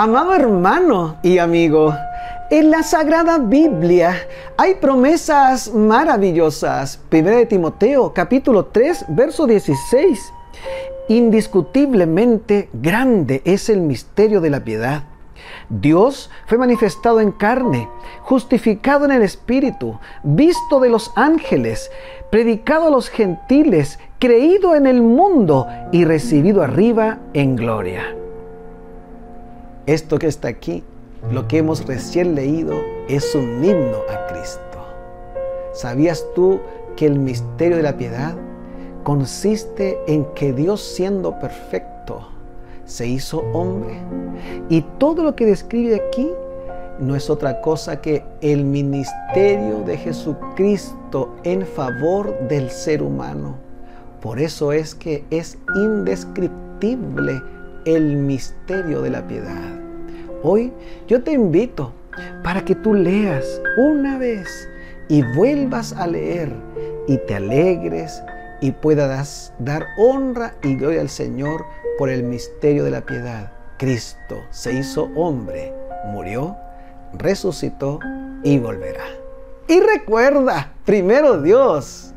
Amado hermano y amigo, en la Sagrada Biblia hay promesas maravillosas. 1 de Timoteo capítulo 3, verso 16. Indiscutiblemente grande es el misterio de la piedad. Dios fue manifestado en carne, justificado en el Espíritu, visto de los ángeles, predicado a los gentiles, creído en el mundo y recibido arriba en gloria. Esto que está aquí, lo que hemos recién leído, es un himno a Cristo. ¿Sabías tú que el misterio de la piedad consiste en que Dios siendo perfecto se hizo hombre? Y todo lo que describe aquí no es otra cosa que el ministerio de Jesucristo en favor del ser humano. Por eso es que es indescriptible el misterio de la piedad. Hoy yo te invito para que tú leas una vez y vuelvas a leer y te alegres y puedas dar honra y gloria al Señor por el misterio de la piedad. Cristo se hizo hombre, murió, resucitó y volverá. Y recuerda, primero Dios